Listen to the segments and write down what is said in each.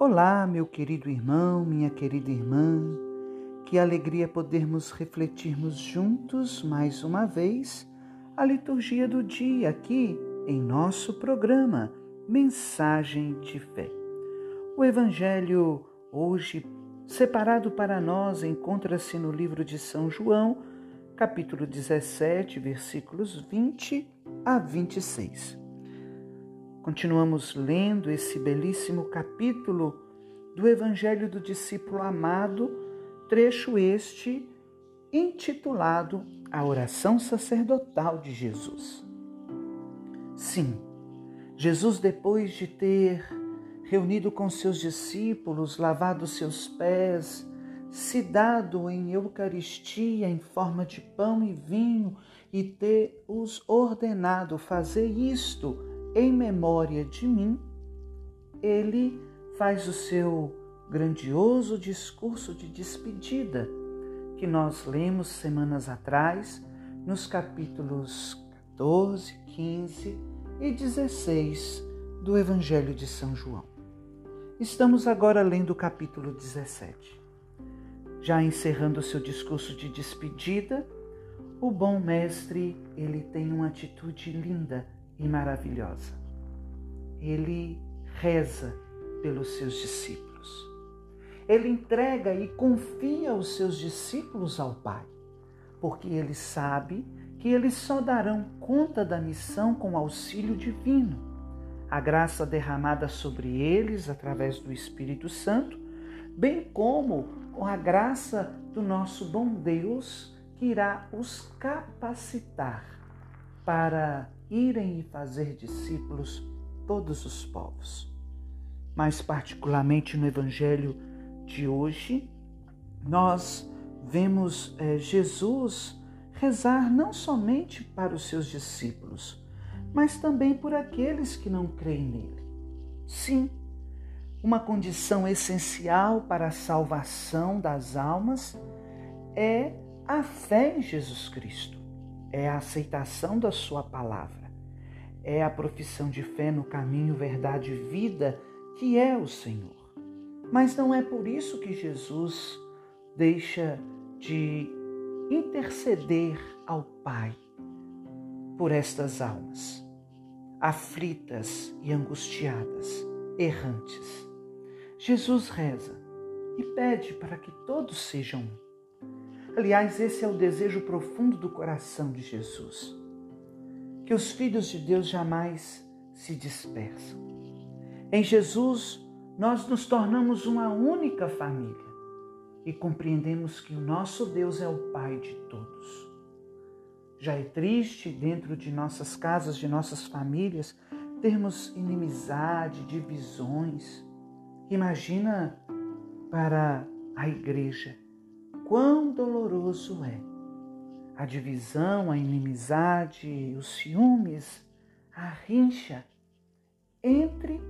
Olá, meu querido irmão, minha querida irmã. Que alegria podermos refletirmos juntos mais uma vez a liturgia do dia aqui em nosso programa Mensagem de Fé. O evangelho hoje separado para nós encontra-se no livro de São João, capítulo 17, versículos 20 a 26. Continuamos lendo esse belíssimo capítulo do Evangelho do Discípulo Amado, trecho este intitulado A Oração Sacerdotal de Jesus. Sim, Jesus, depois de ter reunido com seus discípulos, lavado seus pés, se dado em Eucaristia em forma de pão e vinho e ter os ordenado fazer isto em memória de mim, ele faz o seu grandioso discurso de despedida que nós lemos semanas atrás nos capítulos 14, 15 e 16 do Evangelho de São João. Estamos agora lendo o capítulo 17. Já encerrando o seu discurso de despedida, o bom mestre, ele tem uma atitude linda e maravilhosa. Ele reza pelos seus discípulos. Ele entrega e confia os seus discípulos ao Pai, porque ele sabe que eles só darão conta da missão com auxílio divino. A graça derramada sobre eles através do Espírito Santo, bem como com a graça do nosso bom Deus que irá os capacitar para irem e fazer discípulos todos os povos. Mais particularmente no Evangelho de hoje, nós vemos é, Jesus rezar não somente para os seus discípulos, mas também por aqueles que não creem nele. Sim, uma condição essencial para a salvação das almas é a fé em Jesus Cristo é a aceitação da Sua palavra, é a profissão de fé no caminho, verdade e vida que é o Senhor. Mas não é por isso que Jesus deixa de interceder ao Pai por estas almas, aflitas e angustiadas, errantes. Jesus reza e pede para que todos sejam um Aliás, esse é o desejo profundo do coração de Jesus. Que os filhos de Deus jamais se dispersam. Em Jesus, nós nos tornamos uma única família e compreendemos que o nosso Deus é o Pai de todos. Já é triste dentro de nossas casas, de nossas famílias, termos inimizade, divisões. Imagina para a igreja quão doloroso é a divisão, a inimizade, os ciúmes, a rincha entre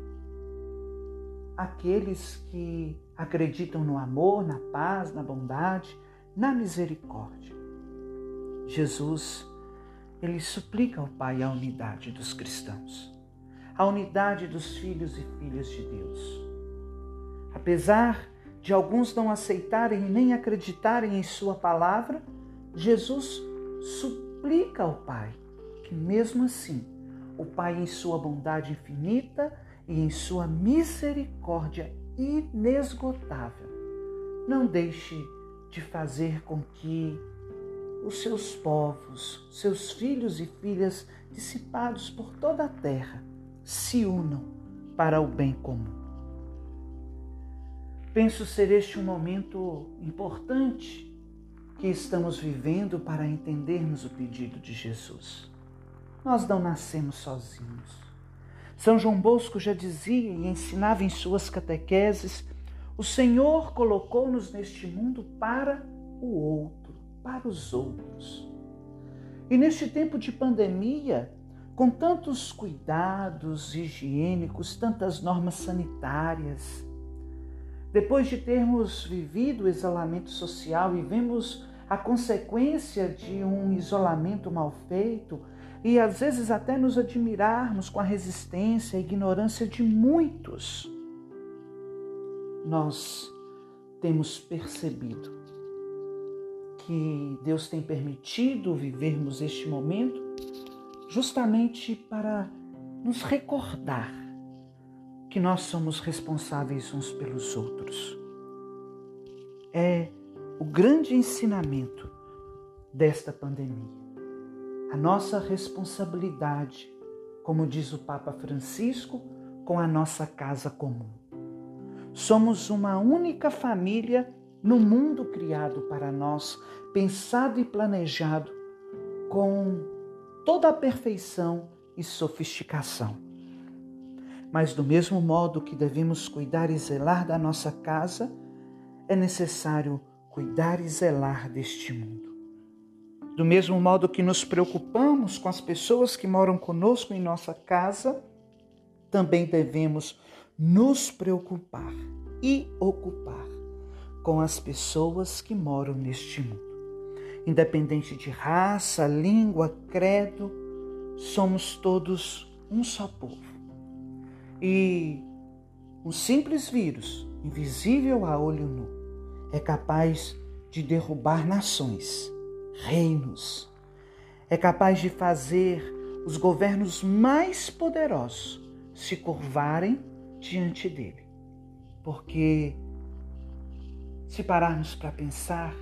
aqueles que acreditam no amor, na paz, na bondade, na misericórdia. Jesus, ele suplica ao Pai a unidade dos cristãos, a unidade dos filhos e filhas de Deus. Apesar de alguns não aceitarem e nem acreditarem em Sua palavra, Jesus suplica ao Pai que, mesmo assim, o Pai, em Sua bondade infinita e em Sua misericórdia inesgotável, não deixe de fazer com que os seus povos, seus filhos e filhas dissipados por toda a terra, se unam para o bem comum. Penso ser este um momento importante que estamos vivendo para entendermos o pedido de Jesus. Nós não nascemos sozinhos. São João Bosco já dizia e ensinava em suas catequeses: o Senhor colocou-nos neste mundo para o outro, para os outros. E neste tempo de pandemia, com tantos cuidados higiênicos, tantas normas sanitárias, depois de termos vivido o isolamento social e vemos a consequência de um isolamento mal feito, e às vezes até nos admirarmos com a resistência e ignorância de muitos. nós temos percebido que Deus tem permitido vivermos este momento justamente para nos recordar que nós somos responsáveis uns pelos outros. É o grande ensinamento desta pandemia. A nossa responsabilidade, como diz o Papa Francisco, com a nossa casa comum. Somos uma única família no mundo criado para nós, pensado e planejado com toda a perfeição e sofisticação. Mas, do mesmo modo que devemos cuidar e zelar da nossa casa, é necessário cuidar e zelar deste mundo. Do mesmo modo que nos preocupamos com as pessoas que moram conosco em nossa casa, também devemos nos preocupar e ocupar com as pessoas que moram neste mundo. Independente de raça, língua, credo, somos todos um só povo. E um simples vírus, invisível a olho nu, é capaz de derrubar nações, reinos. É capaz de fazer os governos mais poderosos se curvarem diante dele. Porque, se pararmos para pensar,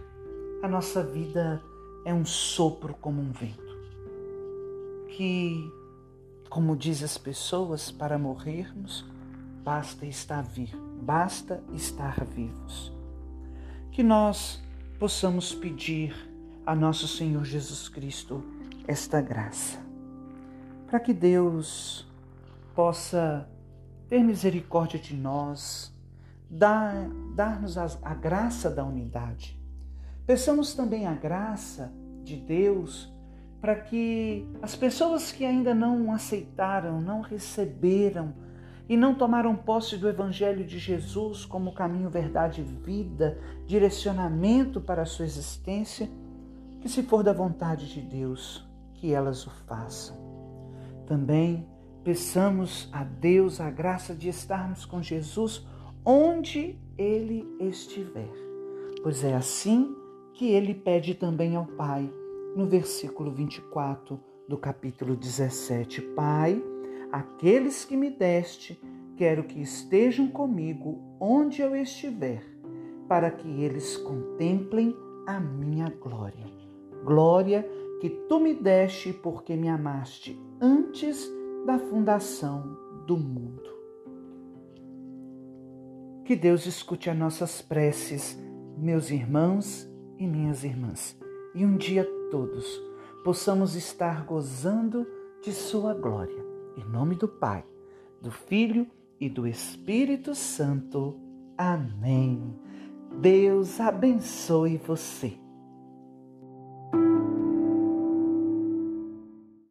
a nossa vida é um sopro como um vento. Que, como diz as pessoas, para morrermos, basta estar vir, basta estar vivos que nós possamos pedir a nosso Senhor Jesus Cristo esta graça, para que Deus possa ter misericórdia de nós, dar, dar-nos a, a graça da unidade. Peçamos também a graça de Deus para que as pessoas que ainda não aceitaram, não receberam e não tomaram posse do Evangelho de Jesus como caminho, verdade vida, direcionamento para a sua existência, que se for da vontade de Deus, que elas o façam. Também peçamos a Deus a graça de estarmos com Jesus onde ele estiver, pois é assim que ele pede também ao Pai, no versículo 24 do capítulo 17: Pai, Aqueles que me deste, quero que estejam comigo onde eu estiver, para que eles contemplem a minha glória. Glória que tu me deste porque me amaste antes da fundação do mundo. Que Deus escute as nossas preces, meus irmãos e minhas irmãs, e um dia todos possamos estar gozando de Sua glória. Em nome do Pai, do Filho e do Espírito Santo. Amém. Deus abençoe você.